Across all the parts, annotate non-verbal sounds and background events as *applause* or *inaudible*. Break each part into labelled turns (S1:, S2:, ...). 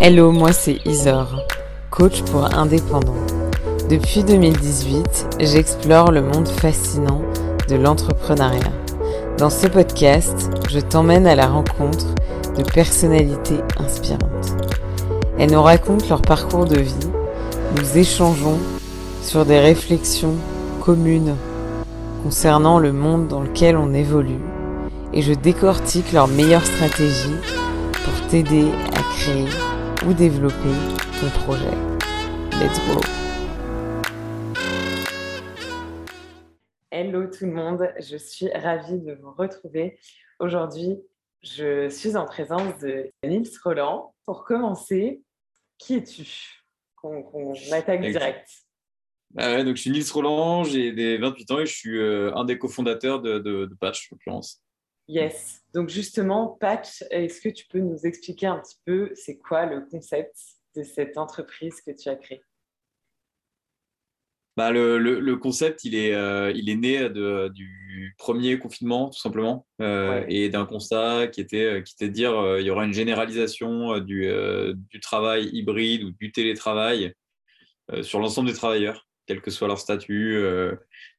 S1: Hello, moi c'est Isor, coach pour indépendants. Depuis 2018, j'explore le monde fascinant de l'entrepreneuriat. Dans ce podcast, je t'emmène à la rencontre de personnalités inspirantes. Elles nous racontent leur parcours de vie, nous échangeons sur des réflexions communes concernant le monde dans lequel on évolue et je décortique leurs meilleures stratégies t'aider à créer ou développer ton projet. Let's go Hello tout le monde, je suis ravie de vous retrouver. Aujourd'hui, je suis en présence de Nils Roland. Pour commencer, qui es-tu? Qu'on attaque direct.
S2: Ah donc je suis Nils Roland, j'ai des 28 ans et je suis euh, un des cofondateurs de, de, de Patch, en l'occurrence.
S1: Yes. Donc justement, Patch, est-ce que tu peux nous expliquer un petit peu c'est quoi le concept de cette entreprise que tu as créée?
S2: Bah, le, concept, il est, euh, il est né de, du premier confinement, tout simplement, euh, et d'un constat qui était, euh, qui était de dire il y aura une généralisation du, du travail hybride ou du télétravail sur l'ensemble des travailleurs, quel que soit leur statut,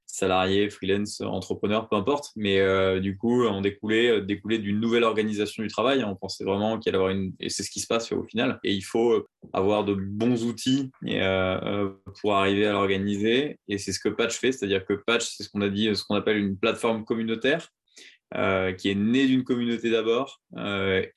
S2: salariés, freelance, entrepreneurs, peu importe. Mais euh, du coup, on découlait, euh, découlait d'une nouvelle organisation du travail. On pensait vraiment qu'il allait avoir une... Et c'est ce qui se passe au final. Et il faut avoir de bons outils euh, pour arriver à l'organiser. Et c'est ce que Patch fait. C'est-à-dire que Patch, c'est ce qu'on a dit, ce qu'on appelle une plateforme communautaire. qui est née d'une communauté d'abord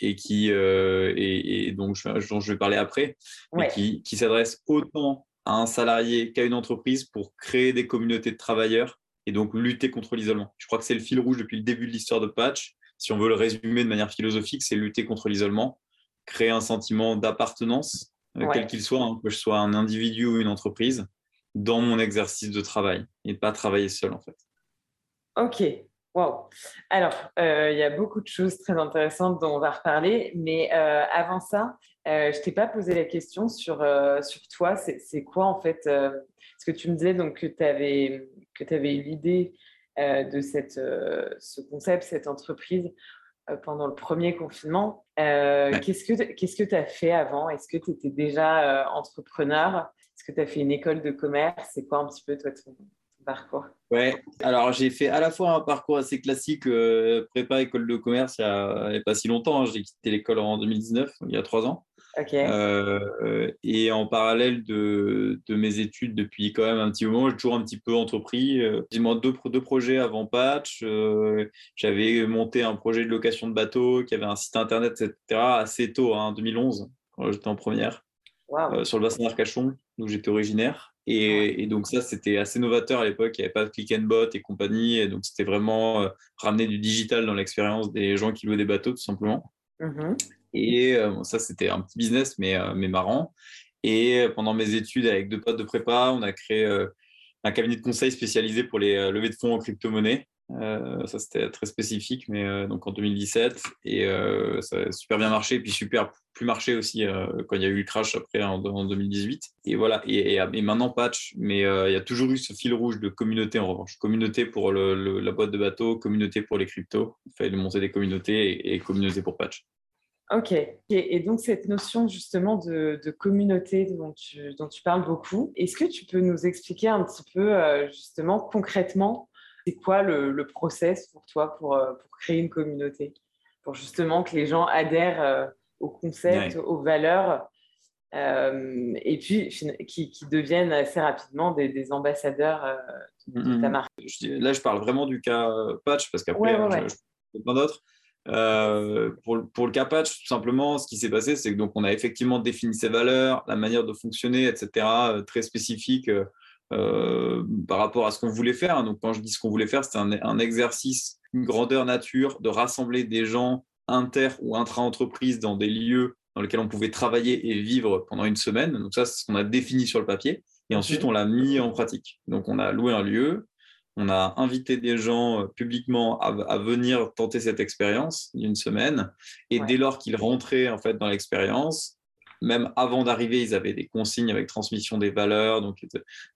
S2: et qui et, donc dont je vais parler après, mais qui, qui s'adresse autant à un salarié qu'à une entreprise pour créer des communautés de travailleurs et donc lutter contre l'isolement. Je crois que c'est le fil rouge depuis le début de l'histoire de Patch. Si on veut le résumer de manière philosophique, c'est lutter contre l'isolement, créer un sentiment d'appartenance, euh, quel qu'il soit, hein, que je sois un individu ou une entreprise, dans mon exercice de travail et pas travailler seul en fait.
S1: Ok, Wow. Alors, euh, il y a beaucoup de choses très intéressantes dont on va reparler, mais euh, avant ça, euh, je t'ai pas posé la question sur, sur toi. C'est quoi en fait Ce que tu me disais donc que tu avais, que eu l'idée de cette, ce concept, cette entreprise pendant le premier confinement. Qu'est-ce que tu as fait avant? Est-ce que tu étais déjà entrepreneur? Est-ce que tu as fait une école de commerce? C'est quoi un petit peu toi ton, parcours?
S2: Ouais, alors j'ai fait à la fois un parcours assez classique, euh, prépa école de commerce, il n'y a, pas si longtemps. Hein. j'ai quitté l'école en 2019, il y a trois ans. Euh, et en parallèle de, de, mes études depuis quand même un petit moment, j'ai toujours un petit peu entrepris. Euh, deux, deux projets avant Patch. Euh, j'avais monté un projet de location de bateau qui avait un site internet, etc. assez tôt, en hein, 2011, quand j'étais en première, sur le bassin d'Arcachon, où j'étais originaire. Et, donc ça, c'était assez novateur à l'époque. Il n'y avait pas de click and bot et compagnie. Et donc c'était vraiment ramener du digital dans l'expérience des gens qui louaient des bateaux, tout simplement. Mmh et euh, ça, c'était un petit business, mais, euh, mais marrant. Et pendant mes études, avec deux potes de prépa, on a créé un cabinet de conseil spécialisé pour les levées de fonds en crypto-monnaie. Euh, ça, c'était très spécifique, mais euh, donc en 2017. Et euh, ça a super bien marché, puis super plus marché aussi quand il y a eu le crash après en, 2018. Et voilà, et, maintenant patch, mais il y a toujours eu ce fil rouge de communauté en revanche. Communauté pour la boîte de bateau, communauté pour les cryptos. Il fallait monter des communautés et, communauté pour patch.
S1: Ok, et donc cette notion justement de, communauté dont tu, dont tu, parles beaucoup, est-ce que tu peux nous expliquer un petit peu justement concrètement c'est quoi le, process pour toi pour, euh, pour, créer une communauté? Pour justement que les gens adhèrent euh, au concept, aux valeurs, euh, et puis qui, deviennent assez rapidement des, ambassadeurs de, ta mm-hmm. marque.
S2: là, je parle vraiment du cas Patch, parce qu'après, ouais, je, plein d'autres. Pour, pour, le cas patch, tout simplement, ce qui s'est passé, c'est que donc on a effectivement défini ses valeurs, la manière de fonctionner, etc., très spécifique euh, par rapport à ce qu'on voulait faire. Donc, quand je dis ce qu'on voulait faire, c'était un, exercice, une grandeur nature, de rassembler des gens inter ou intra-entreprises dans des lieux dans lesquels on pouvait travailler et vivre pendant une semaine. Donc, ça, c'est ce qu'on a défini sur le papier. Et ensuite, on l'a mis en pratique. Donc, on a loué un lieu, on a invité des gens euh, publiquement à, venir tenter cette expérience d'une semaine. Et dès lors qu'ils rentraient en fait dans l'expérience, même avant d'arriver, ils avaient des consignes avec transmission des valeurs, donc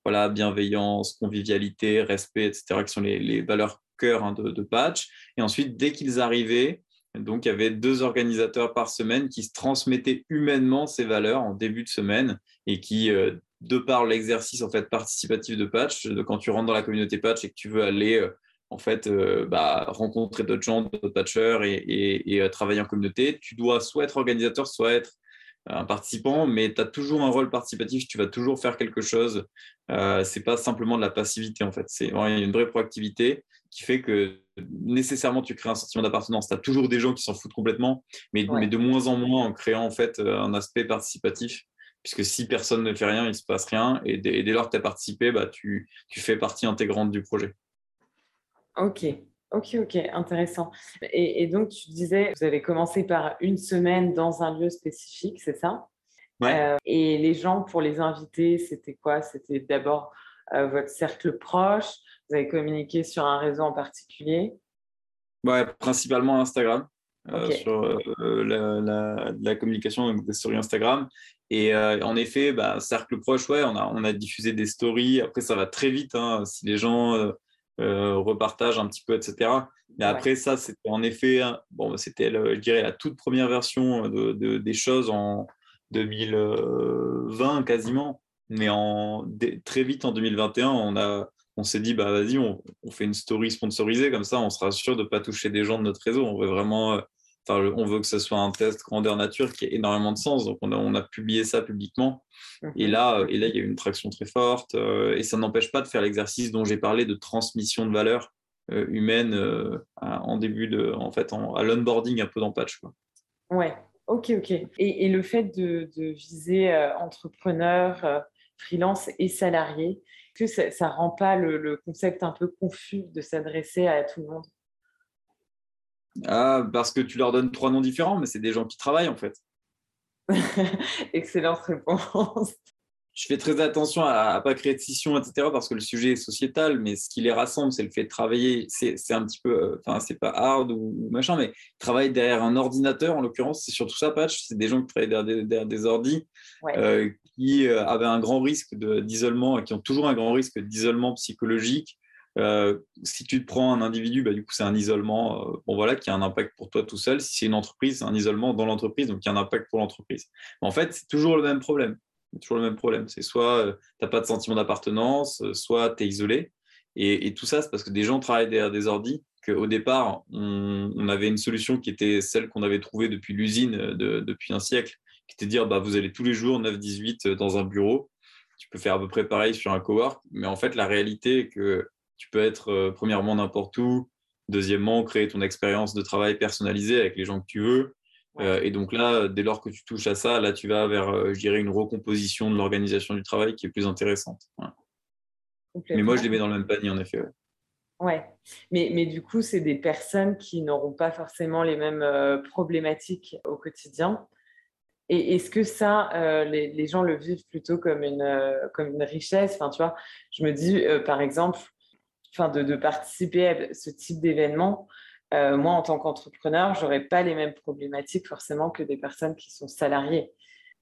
S2: voilà, bienveillance, convivialité, respect, etc., qui sont les, valeurs cœur hein, de, Patch. Et ensuite, dès qu'ils arrivaient, Donc, il y avait deux organisateurs par semaine qui se transmettaient humainement ces valeurs en début de semaine et qui, euh, de par l'exercice en fait participatif de patch, de quand tu rentres dans la communauté patch et que tu veux aller euh, en fait euh, bah, rencontrer d'autres gens, d'autres patchers et, travailler en communauté, tu dois soit être organisateur, soit être un participant, mais tu as toujours un rôle participatif, tu vas toujours faire quelque chose. Euh, c'est pas simplement de la passivité en fait, c'est une vraie proactivité qui fait que nécessairement tu crées un sentiment d'appartenance. Tu as toujours des gens qui s'en foutent complètement, mais, mais, de moins en moins en créant en fait un aspect participatif. Puisque si personne ne fait rien, il ne se passe rien. Et dès, lors que tu as participé, bah, tu, tu fais partie intégrante du projet.
S1: Ok, Ok, ok, intéressant. Et, donc, tu disais, vous avez commencé par une semaine dans un lieu spécifique, c'est ça?
S2: Ouais. Euh,
S1: et les gens, pour les inviter, c'était quoi? C'était d'abord euh, votre cercle proche? Vous avez communiqué sur un réseau en particulier?
S2: Ouais, principalement Instagram. Euh, sur la, la, communication des stories Instagram. Et en effet, bah, cercle proche, ouais, on a, on a diffusé des stories. Après, ça va très vite. Hein, si les gens euh, repartage un petit peu, etc. Mais après, ça, c'était en effet, bon, c'était, je dirais, la toute première version de, des choses en 2020 quasiment. Mais en, très vite en 2021, on, a, on s'est dit, bah, vas-y, on, on, fait une story sponsorisée, comme ça, on sera sûr de ne pas toucher des gens de notre réseau. On veut vraiment on veut que ce soit un test grandeur nature qui ait énormément de sens. Donc, on a, publié ça publiquement. Et, là, et là, il y a eu une traction très forte. Euh, et ça n'empêche pas de faire l'exercice dont j'ai parlé de transmission de valeur euh, humaine euh, en début de, en fait, à l'onboarding un peu dans Patch. Quoi.
S1: Ouais, ok, ok. Et, le fait de, viser entrepreneurs, freelance et salariés, que ça ne rend pas le concept un peu confus de s'adresser à tout le monde?
S2: Ah, parce que tu leur donnes trois noms différents, mais c'est des gens qui travaillent en fait. *laughs*
S1: Excellente réponse.
S2: Je fais très attention à ne pas créer de scission, etc., parce que le sujet est sociétal, mais ce qui les rassemble, c'est le fait de travailler. C'est un petit peu, euh, enfin, c'est pas hard ou, machin, mais travailler derrière un ordinateur, en l'occurrence, c'est surtout ça, Patch. C'est des gens qui travaillent derrière des, derrière ordis, euh, qui euh, avaient un grand risque d'isolement, qui ont toujours un grand risque d'isolement psychologique, euh, si tu te prends un individu, bah, du coup, c'est un isolement euh, bon, voilà, qui a un impact pour toi tout seul. Si c'est une entreprise, c'est un isolement dans l'entreprise, donc qui a un impact pour l'entreprise. En fait, c'est toujours le même problème. Toujours le même problème. C'est soit euh, tu n'as pas de sentiment d'appartenance, soit tu es isolé. Et, tout ça, c'est parce que des gens travaillent derrière des ordis, qu'au départ, on, avait une solution qui était celle qu'on avait trouvée depuis l'usine, depuis un siècle, qui était de dire bah, vous allez tous les jours 9-18 dans un bureau. Tu peux faire à peu près pareil sur un cowork, mais en fait, la réalité est que tu peux être euh, premièrement n'importe où, deuxièmement créer ton expérience de travail personnalisée avec les gens que tu veux. Euh, et donc là, dès lors que tu touches à ça, là tu vas vers, euh, je dirais, une recomposition de l'organisation du travail qui est plus intéressante. Mais moi, je les mets dans le même panier, en effet.
S1: Ouais, mais, mais du coup, c'est des personnes qui n'auront pas forcément les mêmes problématiques au quotidien. Et est-ce que ça, les, les, gens le vivent plutôt comme une, comme une richesse? Enfin, tu vois, je me dis, par exemple, enfin, de, participer à ce type d'événement, euh, moi, en tant qu'entrepreneur, je n'aurais pas les mêmes problématiques forcément que des personnes qui sont salariées.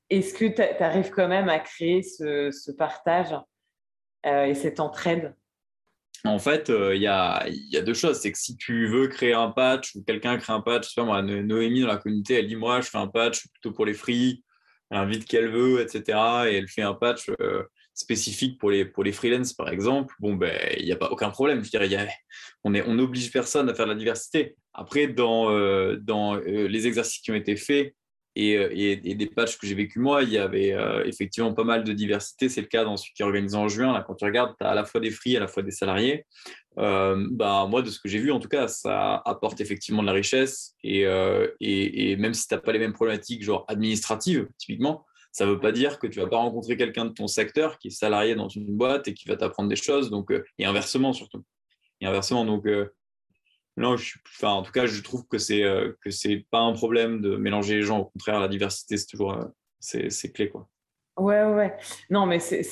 S1: Est-ce que tu arrives quand même à créer ce, partage euh, et cette entraide?
S2: En fait, euh, il y, a, deux choses. C'est que si tu veux créer un patch ou quelqu'un crée un patch, tu moi, Noémie dans la communauté, elle dit Moi, je fais un patch plutôt pour les free, elle invite qu'elle veut, etc. Et elle fait un patch spécifique pour les, pour les freelances, par exemple, bon, ben, il n'y a pas aucun problème. Je on n'oblige on personne à faire de la diversité. Après, dans, euh, dans euh, les exercices qui ont été faits euh, et, et, des patchs que j'ai vécu moi, il y avait effectivement pas mal de diversité. C'est le cas dans celui qui est organisé en juin. Là, quand tu regardes, tu as à la fois des free, à la fois des salariés. ben, moi, de ce que j'ai vu, en tout cas, ça apporte effectivement de la richesse. Et, et même si tu n'as pas les mêmes problématiques, genre administratives, typiquement, ça ne veut pas dire que tu ne vas pas rencontrer quelqu'un de ton secteur qui est salarié dans une boîte et qui va t'apprendre des choses. Donc, euh, et inversement surtout. Et inversement, donc euh, non, je enfin, en tout cas, je trouve que c'est euh, que c'est pas un problème de mélanger les gens. Au contraire, la diversité, c'est toujours c'est clé quoi.
S1: Ouais, ouais. Non, mais c'est,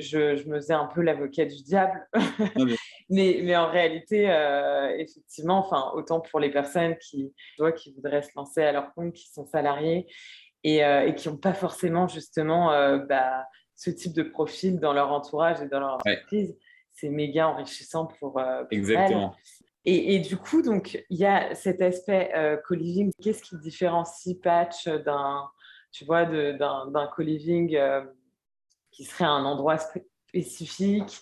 S1: je, je, me faisais un peu l'avocat du diable. *laughs* mais... mais, en réalité, effectivement, enfin, autant pour les personnes qui, qui voudraient se lancer à leur compte, qui sont salariés, euh, et, qui n'ont pas forcément justement euh, bah, ce type de profil dans leur entourage et dans leur entreprise. C'est méga enrichissant pour, euh,
S2: Exactement.
S1: Et, du coup, donc, il y a cet aspect co-living. Qu'est-ce qui différencie Patch d'un, tu vois, d'un co-living qui serait un endroit spécifique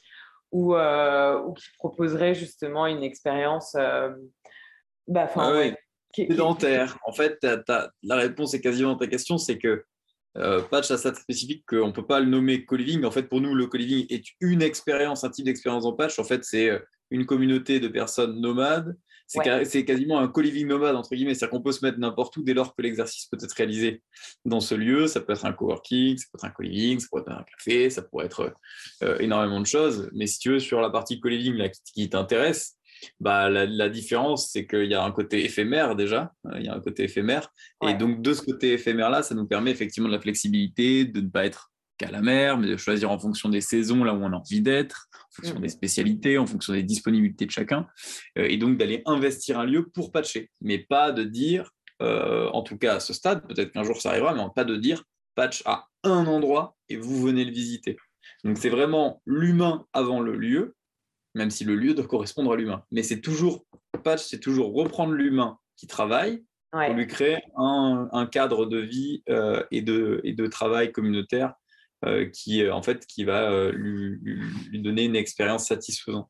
S1: ou, ou qui proposerait justement une expérience
S2: bah, sédentaire. En fait, la réponse est quasiment dans ta question, c'est que euh, patch à ça spécifique qu'on ne peut pas le nommer co-living. En fait, pour nous, le co-living est une expérience, un type d'expérience en patch. En fait, c'est euh, une communauté de personnes nomades. C'est quasiment un co-living nomade, entre guillemets. C'est-à-dire qu'on peut se mettre n'importe où dès lors que l'exercice peut être réalisé dans ce lieu. Ça peut être un coworking, ça peut être un co-living, ça peut être un café, ça pourrait être euh, énormément de choses. Mais si tu veux, sur la partie co-living qui t'intéresse, bah, la, différence, c'est qu'il y a un côté éphémère déjà, euh, il y a un côté éphémère. Et donc, de ce côté éphémère-là, ça nous permet effectivement de la flexibilité, de ne pas être qu'à la mer, mais de choisir en fonction des saisons, là où on a envie d'être, en fonction des spécialités, en fonction des disponibilités de chacun. Euh, et donc, d'aller investir un lieu pour patcher, mais pas de dire, euh, en tout cas à ce stade, peut-être qu'un jour ça arrivera, mais pas de dire patch à un endroit et vous venez le visiter. Donc, c'est vraiment l'humain avant le lieu même si le lieu doit correspondre à l'humain. Mais c'est toujours, patch, c'est toujours reprendre l'humain qui travaille pour lui créer un, cadre de vie euh, et, de, et de travail communautaire euh, qui, euh, en fait, qui va lui, donner une expérience satisfaisante.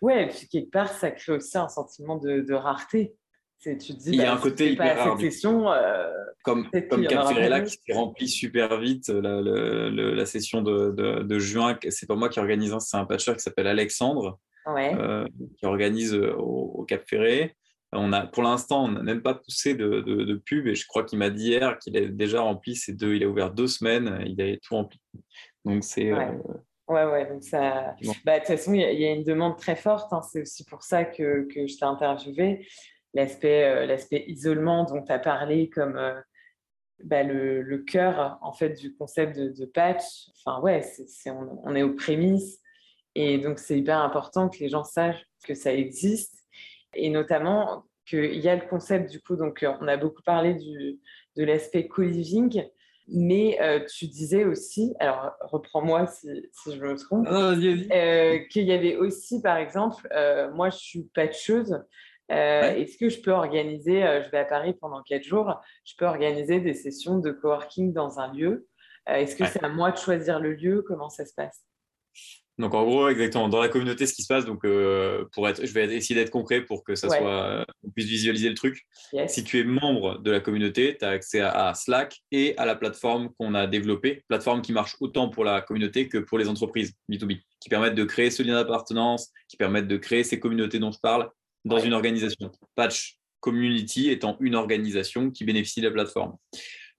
S1: Ouais, et puis quelque part, ça crée aussi un sentiment de rareté tu
S2: dis, il y a bah, un côté hyper rare. Session, euh, comme comme Cap qui s'est rempli super vite euh, la, session de, de, juin. C'est pas moi qui organise, hein, c'est un patcher qui s'appelle Alexandre euh, qui organise au, Cap Ferré. On a, pour l'instant, on n'a même pas poussé de, de, pub et je crois qu'il m'a dit hier qu'il a déjà rempli ces deux. Il a ouvert deux semaines, il a tout rempli. Donc c'est.
S1: Ouais. Ouais, donc ça. Bah, de toute façon, il y, a une demande très forte. Hein. C'est aussi pour ça que, que je t'ai interviewé l'aspect euh, l'aspect isolement dont tu as parlé comme euh, bah, le, le, cœur en fait du concept de, patch. Enfin ouais, on, est aux prémices et donc c'est hyper important que les gens sachent que ça existe et notamment qu'il y a le concept du coup donc on a beaucoup parlé du, de l'aspect co-living. Mais euh, tu disais aussi, alors reprends-moi si, si, je me trompe, ah, qu'il y avait aussi, par exemple, moi je suis patcheuse, euh, est-ce que je peux organiser, euh, je vais à Paris pendant quatre jours, je peux organiser des sessions de coworking dans un lieu? Euh, Est-ce que c'est à moi de choisir le lieu? Comment ça se passe?
S2: Donc en gros, exactement, dans la communauté, ce qui se passe, donc pour être, je vais essayer d'être concret pour que ça soit, on puisse visualiser le truc. Si tu es membre de la communauté, tu as accès à, Slack et à la plateforme qu'on a développée, plateforme qui marche autant pour la communauté que pour les entreprises B2B, qui permettent de créer ce lien d'appartenance, qui permettent de créer ces communautés dont je parle, dans une organisation. Patch Community étant une organisation qui bénéficie de la plateforme.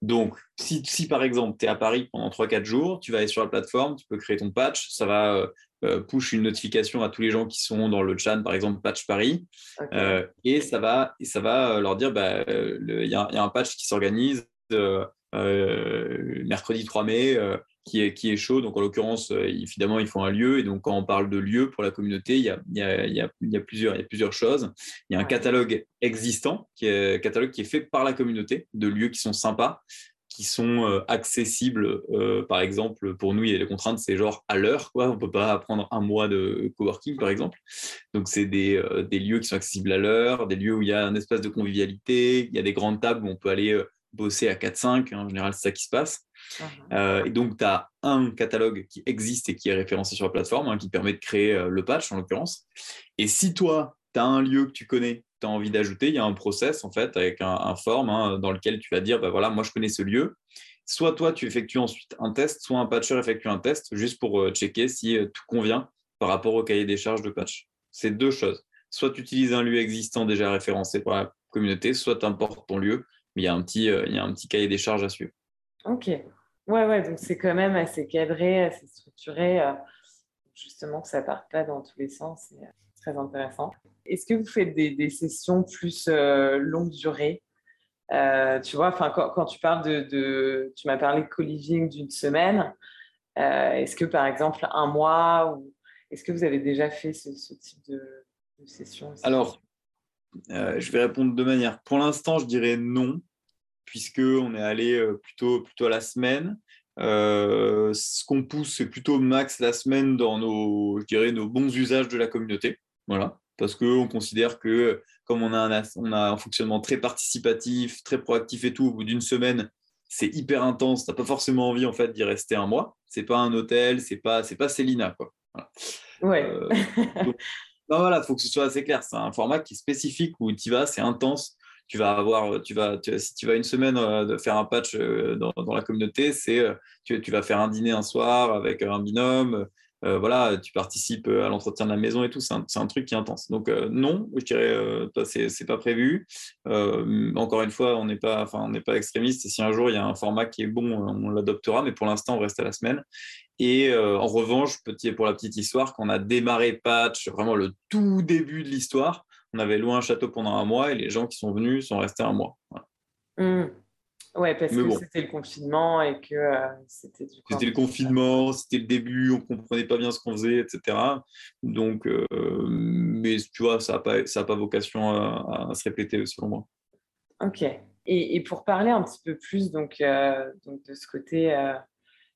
S2: Donc, si, si par exemple, tu es à Paris pendant 3-4 jours, tu vas aller sur la plateforme, tu peux créer ton patch, ça va euh, euh, push une notification à tous les gens qui sont dans le chat, par exemple, patch Paris, euh, et, ça va, et ça va leur dire, bah, il y, a un patch qui s'organise mercredi 3 mai, qui est, qui est chaud. Donc, en l'occurrence, euh, évidemment, il faut un lieu. Et donc, quand on parle de lieu pour la communauté, il y a, il y a, il y a, il y a plusieurs, il y a plusieurs choses. Il y a un catalogue existant, qui est catalogue qui est fait par la communauté, de lieux qui sont sympas, qui sont euh, accessibles. Euh, par exemple, pour nous, il y a les contraintes, c'est genre à l'heure. Quoi. On ne peut pas prendre un mois de coworking, par exemple. Donc, c'est des, des, lieux qui sont accessibles à l'heure, des lieux où il y a un espace de convivialité, il y a des grandes tables où on peut aller bosser à 4-5. En général, c'est ça qui se passe. Euh, et donc, tu as un catalogue qui existe et qui est référencé sur la plateforme, hein, qui permet de créer euh, le patch en l'occurrence. Et si toi, tu as un lieu que tu connais, tu as envie d'ajouter, il y a un process en fait avec un, un form hein, dans lequel tu vas dire bah voilà, moi je connais ce lieu. Soit toi, tu effectues ensuite un test, soit un patcher effectue un test juste pour euh, checker si tout convient par rapport au cahier des charges de patch. C'est deux choses. Soit tu utilises un lieu existant déjà référencé par la communauté, soit tu importes ton lieu, mais il y, a un petit, il y a un petit cahier des charges à suivre.
S1: Ok, Ouais, ouais, donc c'est quand même assez cadré, assez structuré, euh, justement que ça ne parte pas dans tous les sens. C'est euh, très intéressant. Est-ce que vous faites des, sessions plus euh, longue durée Tu vois, quand, quand, tu parles de, tu m'as parlé de co-living d'une semaine. est-ce que par exemple un mois ou est-ce que vous avez déjà fait ce, type de, de session
S2: Alors, je vais répondre de manière. Pour l'instant, je dirais non puisqu'on est allé euh, plutôt, plutôt à la semaine. Euh, ce qu'on pousse, c'est plutôt max la semaine dans nos, je dirais, nos bons usages de la communauté. Voilà. parce qu'on considère que comme on a, un, on a un fonctionnement très participatif, très proactif et tout, au bout d'une semaine, c'est hyper intense. Tu n'as pas forcément envie en fait d'y rester un mois. C'est pas un hôtel, c'est pas pas Célina quoi.
S1: Ouais. Euh,
S2: voilà, faut que ce soit assez clair. C'est un format qui est spécifique où tu vas, c'est intense tu vas avoir, tu vas, si tu vas une semaine euh, faire un patch euh, dans, la communauté, c'est euh, tu, vas faire un dîner un soir avec un binôme, voilà, tu participes à l'entretien de la maison et tout, c'est un, truc qui est intense. Donc non, je dirais, c'est pas prévu. encore une fois, on n'est pas, enfin, pas extrémiste. Si un jour il y a un format qui est bon, on l'adoptera. Mais pour l'instant, on reste à la semaine. Et en revanche, petit, pour la petite histoire, quand on a démarré patch, vraiment le tout début de l'histoire, on avait loué un château pendant un mois et les gens qui sont venus sont restés un mois.
S1: Mmh. Ouais, parce que c'était le confinement et que euh,
S2: c'était du C'était le confinement, c'était le début, on comprenait pas bien ce qu'on faisait, etc. Donc, euh, mais tu vois, ça n'a pas, ça pas vocation à, se répéter selon moi.
S1: Ok. Et, pour parler un petit peu plus donc, euh, donc de ce côté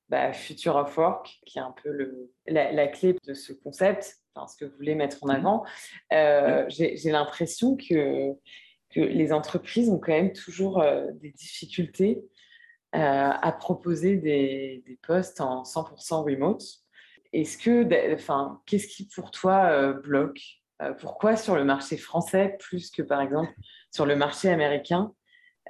S1: bah, Future of Work, qui est un peu le, la, clé de ce concept, ce que vous voulez mettre en mmh. avant, euh, j'ai l'impression que, que, les entreprises ont quand même toujours euh, des difficultés euh, à proposer des, des, postes en 100% remote. Est-ce que, enfin, qu'est-ce qui pour toi bloque Pourquoi sur le marché français plus que par exemple sur le marché américain,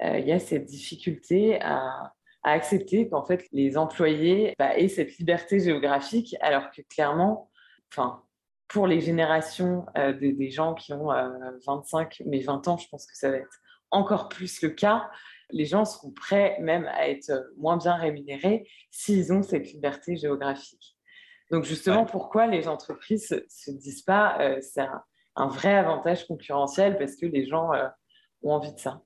S1: il y a cette difficulté à, à accepter qu'en fait les employés bah, aient cette liberté géographique, alors que clairement, enfin, pour les générations euh, des, gens qui ont 25, euh, mais 20 ans, je pense que ça va être encore plus le cas. Les gens seront prêts même à être moins bien rémunérés s'ils ont cette liberté géographique. Donc justement, pourquoi les entreprises ne se, disent pas euh, c'est un, vrai avantage concurrentiel parce que les gens ont envie de ça?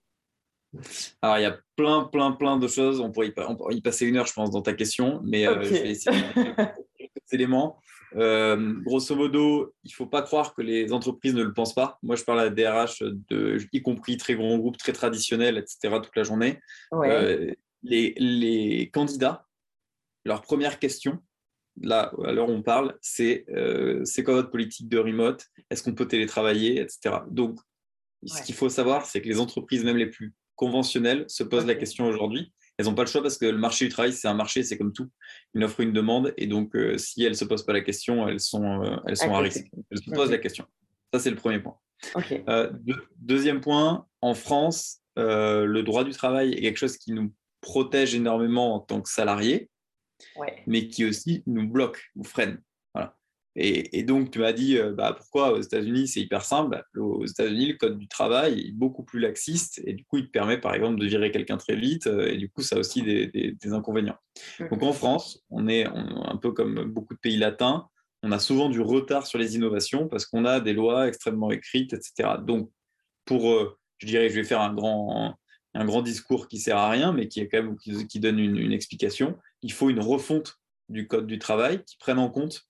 S2: Alors, il y a plein, plein, plein de choses. On pourrait y, passer une heure, je pense, dans ta question, mais je vais essayer de *laughs* quelques éléments. Euh, grosso modo, il ne faut pas croire que les entreprises ne le pensent pas. Moi, je parle à des DRH, de, y compris très grands groupes, très traditionnels, etc., toute la journée. Euh, les, candidats, leur première question, là, à l'heure où on parle, c'est euh, c'est quoi votre politique de remote? Est-ce qu'on peut télétravailler, etc. Donc, ce qu'il faut savoir, c'est que les entreprises, même les plus conventionnelles, se posent la question aujourd'hui elles n'ont pas le choix parce que le marché du travail, c'est un marché, c'est comme tout, une offre, une demande. Et donc, euh, si elles ne se posent pas la question, elles sont, euh, elles sont à risque. Elles se posent la question. Ça, c'est le premier point. Euh, deuxième point, en France, le droit du travail est quelque chose qui nous protège énormément en tant que salariés, mais qui aussi nous bloque, nous freine. Et, donc, tu m'as dit, euh, bah, pourquoi aux États-Unis, c'est hyper simple? Aux États-Unis, le code du travail est beaucoup plus laxiste et du coup, il te permet, par exemple, de virer quelqu'un très vite euh, et du coup, ça a aussi des, inconvénients. Donc, en France, on est un peu comme beaucoup de pays latins, on a souvent du retard sur les innovations parce qu'on a des lois extrêmement écrites, etc. Donc, pour, euh, je dirais, je vais faire un grand, un grand discours qui sert à rien, mais qui, est quand même, qui, donne une, une explication. Il faut une refonte du code du travail qui prenne en compte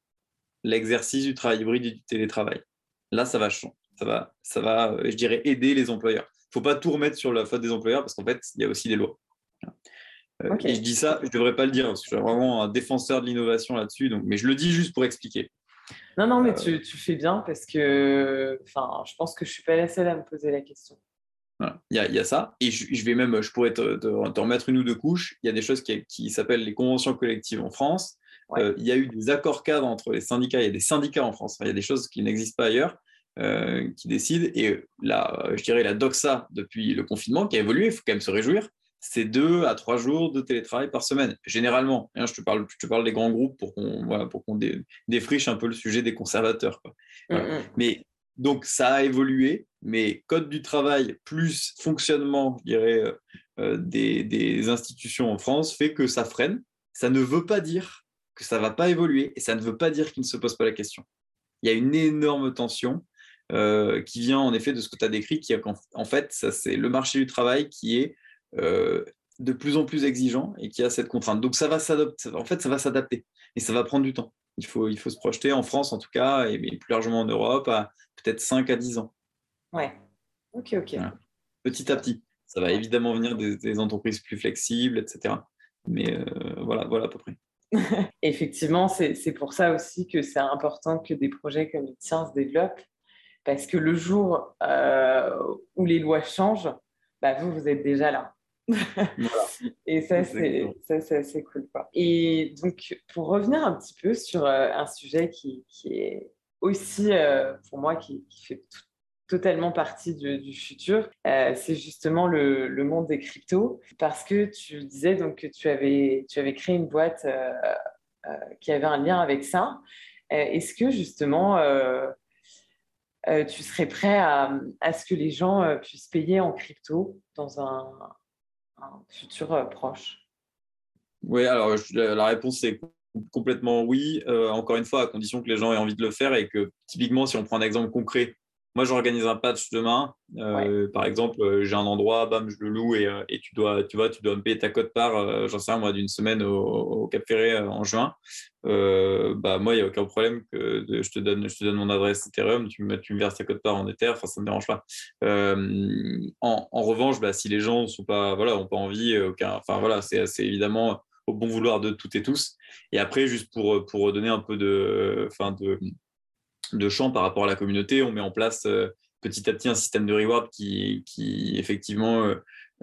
S2: l'exercice du travail hybride et du télétravail. Là, ça va changer. Ça va, ça va euh, je dirais, aider les employeurs. Il ne faut pas tout remettre sur la faute des employeurs parce qu'en fait, il y a aussi des lois. Euh, et je dis ça, je ne devrais pas le dire, parce que je suis vraiment un défenseur de l'innovation là-dessus, donc, mais je le dis juste pour expliquer.
S1: Non, non, mais euh, tu, fais bien parce que enfin, je pense que je ne suis pas la seule à me poser la question.
S2: Il, y a, ça. Et je, vais même, je pourrais te, remettre une ou deux couches. Il y a des choses qui, qui s'appellent les conventions collectives en France. Euh, il y a eu des accords cadres entre les syndicats. Il y a des syndicats en France. Il y a des choses qui n'existent pas ailleurs. Euh, qui décident. Et là, je dirais la doxa depuis le confinement qui a évolué, il faut quand même se réjouir, c'est deux à trois jours de télétravail par semaine, généralement. Hein, je, te parle, je te parle des grands groupes pour qu'on voilà, pour qu'on défriche un peu le sujet des conservateurs. Mm, mm. Mais donc ça a évolué, mais code du travail plus fonctionnement, je dirais, euh, des, des institutions en France fait que ça freine. Ça ne veut pas dire que ça ne va pas évoluer et ça ne veut pas dire qu'il ne se pose pas la question. Il y a une énorme tension euh, qui vient en effet de ce que tu as décrit, qui en, en fait, ça, c'est le marché du travail qui est euh, de plus en plus exigeant et qui a cette contrainte. Donc ça va s'adapter, en fait, ça va s'adapter et ça va prendre du temps. Il faut, il faut se projeter en France en tout cas, et, plus largement en Europe, à peut-être 5 à 10 ans.
S1: Ouais, ok, ok.
S2: Petit à petit. Ça va évidemment venir des, entreprises plus flexibles, etc. Mais euh, voilà, voilà à peu près. *laughs*
S1: Effectivement, c'est pour ça aussi que c'est important que des projets comme le tien se développent, parce que le jour où les lois changent, bah, vous, vous êtes déjà là. *laughs* et ça, c'est assez cool. Quoi. Et donc, pour revenir un petit peu sur un sujet qui, qui est aussi, pour moi, qui, qui fait tout, totalement partie du, futur, euh, c'est justement le, monde des cryptos, parce que tu disais donc que tu avais, tu avais créé une boîte euh, euh, qui avait un lien avec ça. Est-ce que justement, tu serais prêt à, à, ce que les gens puissent payer en crypto dans un, futur proche?
S2: Oui, alors la réponse est complètement oui. encore une fois, à condition que les gens aient envie de le faire et que typiquement, si on prend un exemple concret, moi, j'organise un patch demain. Euh, par exemple, euh, j'ai un endroit, bam, je le loue et, euh, et, tu dois, tu vois, tu dois me payer ta cote part, j'en sais rien, moi, d'une semaine au, Cap Ferré en juin. bah, moi, il n'y a aucun problème que je, te donne, je te donne mon adresse Ethereum, tu me, tu me verses ta cote part en Ether, enfin, ça ne me dérange pas. En, en, revanche, bah, si les gens sont pas, voilà, ont pas envie, aucun, enfin, voilà, c'est évidemment au bon vouloir de toutes et tous. Et après, juste pour, pour donner un peu de, enfin, de, de champ par rapport à la communauté. On met en place euh, petit à petit un système de reward qui, qui effectivement euh,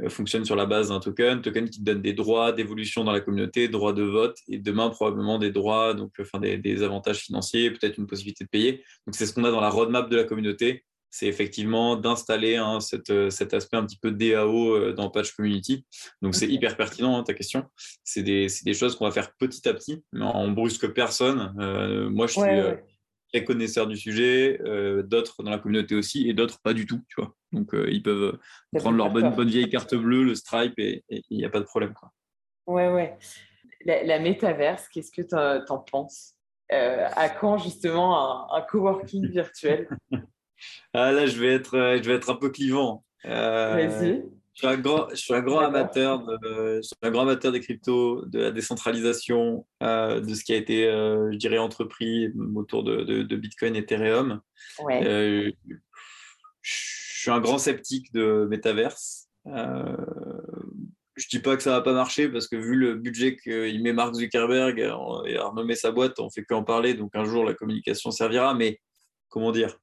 S2: euh, fonctionne sur la base d'un token, token qui donne des droits d'évolution dans la communauté, droits de vote et demain probablement des droits, donc enfin des, avantages financiers, peut-être une possibilité de payer. Donc c'est ce qu'on a dans la roadmap de la communauté, c'est effectivement d'installer hein, cet aspect un petit peu DAO dans Patch Community. Donc c'est hyper pertinent hein, ta question. C'est des, des, choses qu'on va faire petit à petit, mais on brusque personne. moi je suis très connaisseurs du sujet, euh, d'autres dans la communauté aussi, et d'autres pas du tout, tu vois. Donc, euh, ils peuvent prendre leur bonne, bonne vieille carte bleue, le Stripe, et il n'y a pas de problème. Quoi.
S1: Ouais, ouais. La, métaverse, qu'est-ce que tu en, penses? Euh, À quand, justement, un, coworking virtuel? *laughs*
S2: Ah là, je vais être, je vais être un peu clivant. Vas-y suis un grand, je suis un grand amateur de, un grand amateur des cryptos, de la décentralisation, euh, de ce qui a été, euh, je dirais, entrepris autour de, de, Bitcoin et Ethereum. Euh, je suis un grand sceptique de métaverse. je dis pas que ça va pas marcher parce que vu le budget qu'il met Mark Zuckerberg et a renommé sa boîte, on fait qu'en parler. Donc un jour la communication servira. Mais comment dire?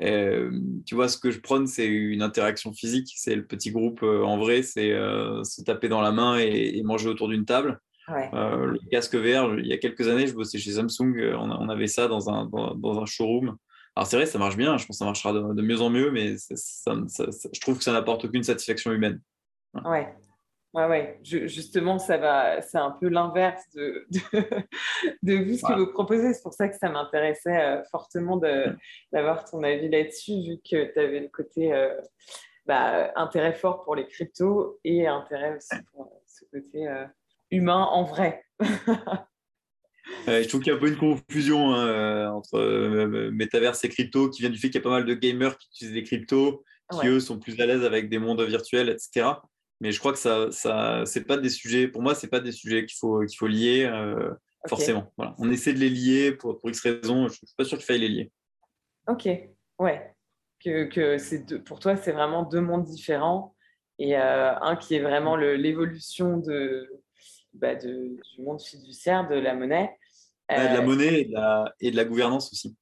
S2: Euh, tu vois, ce que je prône, c'est une interaction physique. C'est le petit groupe euh, en vrai, c'est euh, se taper dans la main et, manger autour d'une table. le casque VR, il y a quelques années, je bossais chez Samsung, on, avait ça dans un, dans, un showroom. Alors c'est vrai, ça marche bien, je pense que ça marchera de, mieux en mieux, mais je trouve que ça n'apporte aucune satisfaction humaine.
S1: Ouais. Ouais, ouais. justement, ça va, c'est un peu l'inverse de, de, *laughs* vous, ce que vous proposez. C'est pour ça que ça m'intéressait euh, fortement d'avoir ton avis là-dessus, vu que tu avais le côté euh, bah, intérêt fort pour les cryptos et intérêt aussi pour euh, ce côté humain en vrai.
S2: je trouve qu'il y a un peu une confusion hein, entre métaverse et crypto qui vient du fait qu'il y a pas mal de gamers qui utilisent les cryptos, qui eux sont plus à l'aise avec des mondes virtuels, etc mais je crois que ça, ça c'est pas des sujets, pour moi, c'est pas des sujets qu'il faut, qu'il faut lier euh, forcément. Voilà. On essaie de les lier pour, pour X raisons, je suis pas sûr qu'il faille les lier.
S1: Ok, ouais. Que, que c'est pour toi, c'est vraiment deux mondes différents et euh, un qui est vraiment l'évolution de, bah de, du monde fiduciaire, de la monnaie.
S2: de la euh, monnaie et de la, et de la gouvernance aussi.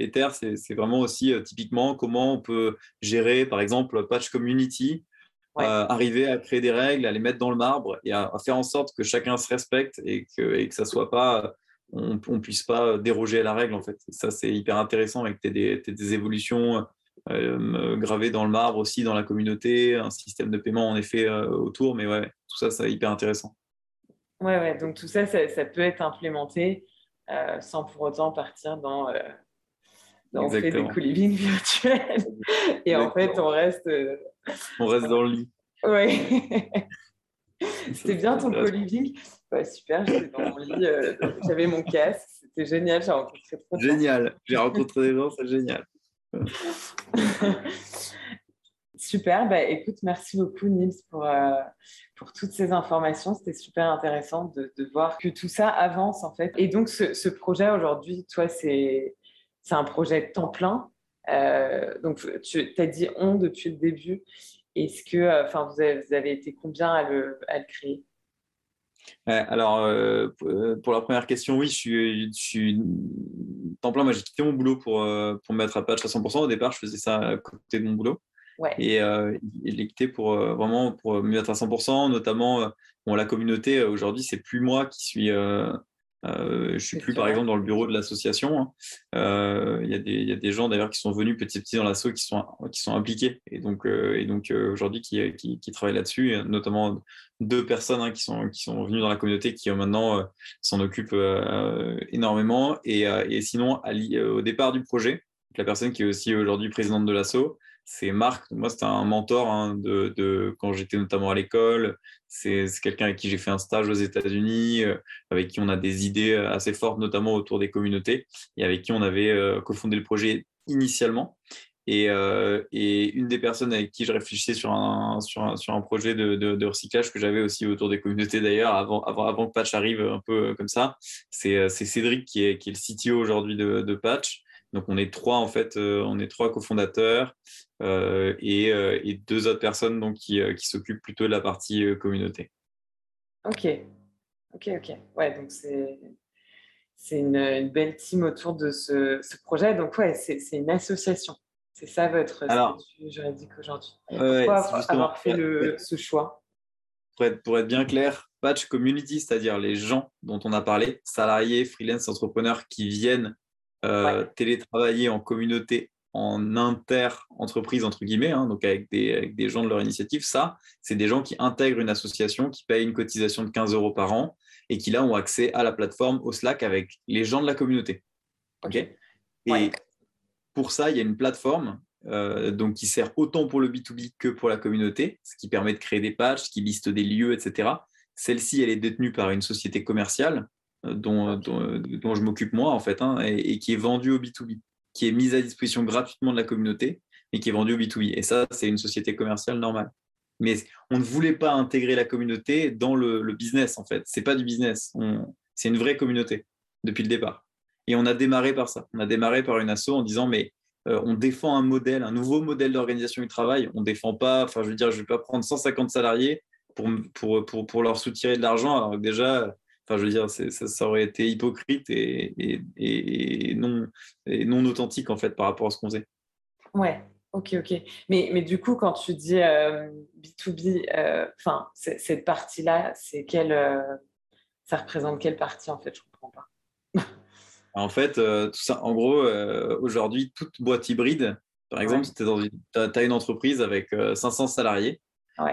S2: Ether, c'est vraiment aussi typiquement comment on peut gérer, par exemple, Patch Community euh, arriver à créer des règles, à les mettre dans le marbre et à, faire en sorte que chacun se respecte et que, et que ça soit pas, on, ne puisse pas déroger à la règle en fait. ça c'est hyper intéressant avec des, des, évolutions euh, gravées dans le marbre aussi dans la communauté, un système de paiement en effet euh, autour, mais ouais, tout ça c'est hyper intéressant.
S1: Ouais, ouais, donc tout ça, ça, peut être implémenté sans pour autant partir dans on fait des co-living virtuels et en fait on reste
S2: on reste dans le lit.
S1: Oui. *laughs* C'était bien ton co-living Super, j'étais dans mon lit, euh, j'avais mon casque, c'était génial, j'ai rencontré
S2: trop Génial, j'ai rencontré des gens, c'est génial. *laughs*
S1: super, bah, écoute, merci beaucoup Nils pour, euh, pour toutes ces informations, c'était super intéressant de, de, voir que tout ça avance en fait. Et donc ce, ce projet aujourd'hui, toi, c'est un projet de temps plein euh, donc, tu as dit on depuis le début. Est-ce que, euh, enfin, vous, avez, été combien à le, créer?
S2: Alors, euh, pour la première question, oui, je suis, temps plein. Moi, j'ai quitté mon boulot pour, pour me mettre à patch à 100%. Au départ, je faisais ça à côté de mon boulot. Et, euh, il est quitté pour vraiment pour me mettre à 100%, notamment bon, la communauté. Aujourd'hui, c'est plus moi qui suis euh, je ne suis plus, par exemple, dans le bureau de l'association. Hein. Euh, il y, a des gens, d'ailleurs, qui sont venus petit à petit dans l'asso, qui sont, qui sont impliqués. Et donc, euh, donc aujourd'hui, qui, qui, travaillent là-dessus, notamment deux personnes hein, qui, sont, qui sont venues dans la communauté, qui maintenant s'en occupent énormément. Et, et sinon, au départ du projet, la personne qui est aussi aujourd'hui présidente de l'asso, c'est Marc. Moi, c'était un mentor hein, de, quand j'étais notamment à l'école. C'est quelqu'un avec qui j'ai fait un stage aux États-Unis, euh, avec qui on a des idées euh, assez fortes, notamment autour des communautés, et avec qui on avait euh, cofondé le projet initialement. Et, une des personnes avec qui je réfléchissais sur un, projet de, recyclage que j'avais aussi autour des communautés d'ailleurs, avant, que Patch arrive un peu comme ça, c'est Cédric qui est le CTO aujourd'hui de, Patch. Donc on est trois en fait, on est trois cofondateurs. Euh, euh, et, deux autres personnes donc, qui, euh, qui s'occupent plutôt de la partie communauté.
S1: Ok, ok, ok. Ouais, donc c'est c'est une, belle team autour de ce, ce projet. Donc, ouais, c'est une association. C'est ça votre Alors, statut juridique aujourd'hui. Pourquoi avoir fait le, ce choix?
S2: pour être, pour être, bien clair, Patch Community, c'est-à-dire les gens dont on a parlé, salariés, freelance, entrepreneurs qui viennent télétravailler en communauté en inter-entreprise, entre guillemets, hein, donc avec des, des, gens de leur initiative, ça, c'est des gens qui intègrent une association, qui payent une cotisation de 15 euros par an et qui là ont accès à la plateforme, au Slack, avec les gens de la communauté. OK? Et pour ça, il y a une plateforme euh, donc qui sert autant pour le B2B que pour la communauté, ce qui permet de créer des pages, qui liste des lieux, etc. Celle-ci, elle est détenue par une société commerciale euh, dont, dont, je m'occupe moi, en fait, hein, et, et, qui est vendue au B2B qui est mise à disposition gratuitement de la communauté et qui est vendue au B2B. Et ça, c'est une société commerciale normale. Mais on ne voulait pas intégrer la communauté dans le, business, en fait. C'est pas du business. C'est une vraie communauté depuis le départ. Et on a démarré par ça. On a démarré par une asso en disant, mais euh, on défend un modèle, un nouveau modèle d'organisation du travail. On ne défend pas, enfin, je veux dire, je ne vais pas prendre 150 salariés pour, pour, pour, pour leur soutirer de l'argent, alors déjà, Enfin, je veux dire, ça, aurait été hypocrite et, non, non authentique en fait par rapport à ce qu'on faisait.
S1: Ouais, ok, ok. Mais, mais du coup, quand tu dis B2B, euh, euh, cette partie-là, c'est quelle, euh, ça représente quelle partie en fait? Je comprends pas. *laughs*
S2: en fait, tout ça, en gros, aujourd'hui, toute boîte hybride, par exemple, si tu as une entreprise avec 500 salariés,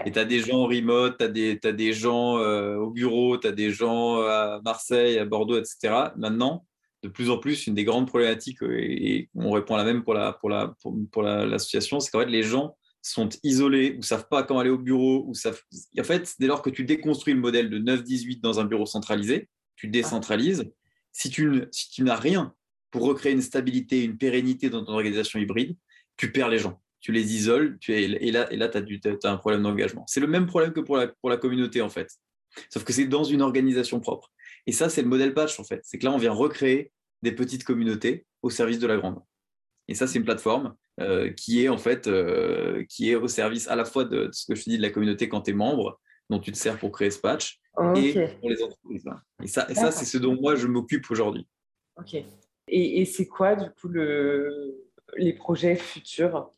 S2: et tu as des gens en remote, tu as des, as des gens euh, au bureau, tu as des gens à Marseille, à Bordeaux, etc. Maintenant, de plus en plus, une des grandes problématiques, euh, et, on répond à la même pour l'association, la, pour la, pour, c'est qu'en fait, les gens sont isolés ou savent pas comment aller au bureau. Ou savent... En fait, dès lors que tu déconstruis le modèle de 9-18 dans un bureau centralisé, tu décentralises. Si tu, si tu n'as rien pour recréer une stabilité, une pérennité dans ton organisation hybride, tu perds les gens tu les isoles, tu es, et là, et là tu as, un problème d'engagement. C'est le même problème que pour la, pour la communauté, en fait. Sauf que c'est dans une organisation propre. Et ça, c'est le modèle patch, en fait. C'est que là, on vient recréer des petites communautés au service de la grande. Et ça, c'est une plateforme euh, qui est en fait euh, qui est au service à la fois de, ce que je te dis de la communauté quand tu es membre, dont tu te sers pour créer ce patch, et pour les entreprises. Et ça, et ça c'est ce dont moi je m'occupe aujourd'hui.
S1: Ok. Et, et c'est quoi du coup le, les projets futurs?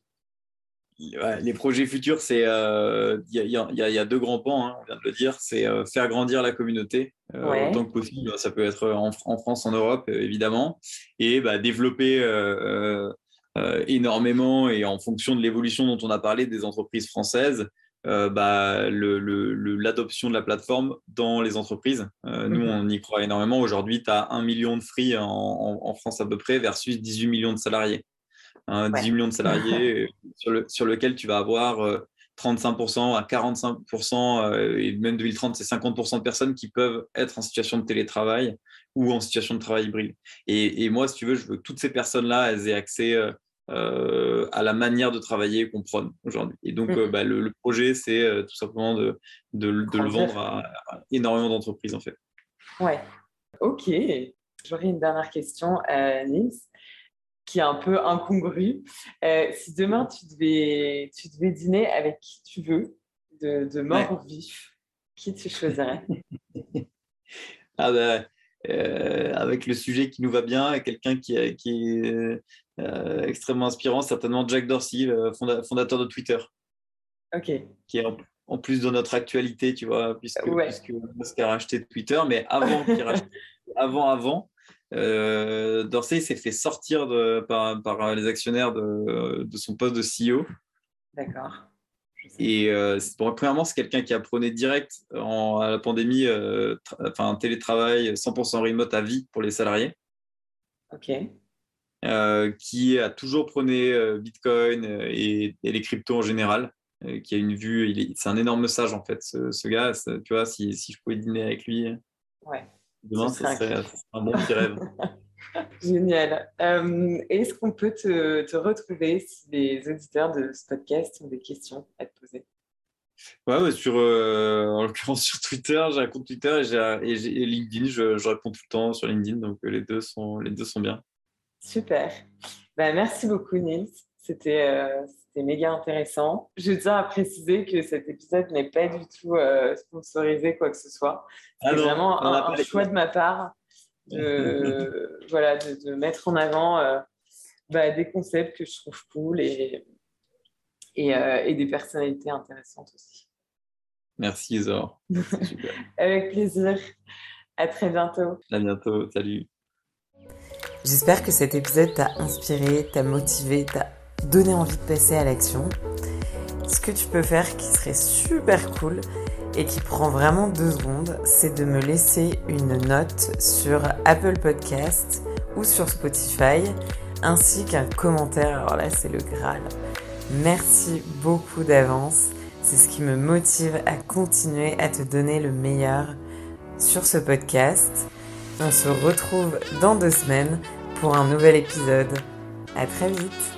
S2: Les projets futurs, c'est il euh, y, a deux grands pans, hein, on vient de le dire, c'est euh, faire grandir la communauté euh, autant que possible. Ça peut être en, France, en Europe, évidemment, et bah, développer énormément et en fonction de l'évolution dont on a parlé des entreprises françaises, bah, l'adoption de la plateforme dans les entreprises. nous, mhm. on y croit énormément. Aujourd'hui, tu as un million de free en, en, France à peu près versus 18 millions de salariés. 10 hein, millions de salariés *laughs* sur, le, sur lequel tu vas avoir 35% euh, à 45%, euh, et même 2030, c'est 50% de personnes qui peuvent être en situation de télétravail ou en situation de travail hybride. Et, moi, si tu veux, je veux que toutes ces personnes-là, elles aient accès euh, à la manière de travailler qu'on prône aujourd'hui. Et donc, mmh. bah, le, projet, c'est tout simplement de, de, le vendre à, énormément d'entreprises, en fait.
S1: Ouais, ok. J'aurais une dernière question, Nils qui est un peu incongru. Euh, si demain tu devais, tu devais dîner avec qui tu veux, de, de mort vif, qui tu choisirais? *laughs*
S2: Ah ben, avec le sujet qui nous va bien, quelqu'un qui, qui est extrêmement inspirant, certainement Jack Dorsey, fondateur de Twitter.
S1: Ok.
S2: Qui est en, plus de notre actualité, tu vois, puisque, Musk a racheté Twitter, mais avant qu'il rachète, *laughs* avant, avant, Dorsey s'est fait sortir de, par, par, les actionnaires de, de, son poste de CEO.
S1: D'accord.
S2: Et euh, premièrement, c'est quelqu'un qui apprenait direct en, à la pandémie, euh, enfin télétravail 100% remote à vie pour les salariés.
S1: Ok.
S2: Euh, qui a toujours prôné Bitcoin et, les cryptos en général, qui a une vue, c'est un énorme sage en fait, ce, gars. tu vois, si, si, je pouvais dîner avec lui,
S1: ouais.
S2: Demain, ce serait, un bon petit rêve. *laughs*
S1: Génial. Euh, est-ce qu'on peut te, retrouver si les auditeurs de ce podcast ont des questions à te poser?
S2: Ouais, sur, euh, en l'occurrence sur Twitter, j'ai un compte Twitter et, j'ai, LinkedIn, je, réponds tout le temps sur LinkedIn, donc euh, les deux sont, les deux sont bien.
S1: Super. Bah, merci beaucoup Nils, c'était, méga intéressant. Je tiens à préciser que cet épisode n'est pas du tout sponsorisé quoi que ce soit. C'est ah vraiment un choix de ma part de, *laughs* voilà, de, mettre en avant euh, bah, des concepts que je trouve cool et, et, euh, et des personnalités intéressantes aussi.
S2: Merci Zor. *laughs*
S1: Avec plaisir. À très bientôt.
S2: À bientôt. Salut.
S1: J'espère que cet épisode t'a inspiré, t'a motivé, t'a donné envie de passer à l'action. Ce que tu peux faire qui serait super cool, et qui prend vraiment deux secondes, c'est de me laisser une note sur Apple Podcast ou sur Spotify, ainsi qu'un commentaire. Alors là, c'est le Graal. Merci beaucoup d'avance. C'est ce qui me motive à continuer à te donner le meilleur sur ce podcast. On se retrouve dans deux semaines pour un nouvel épisode. À très vite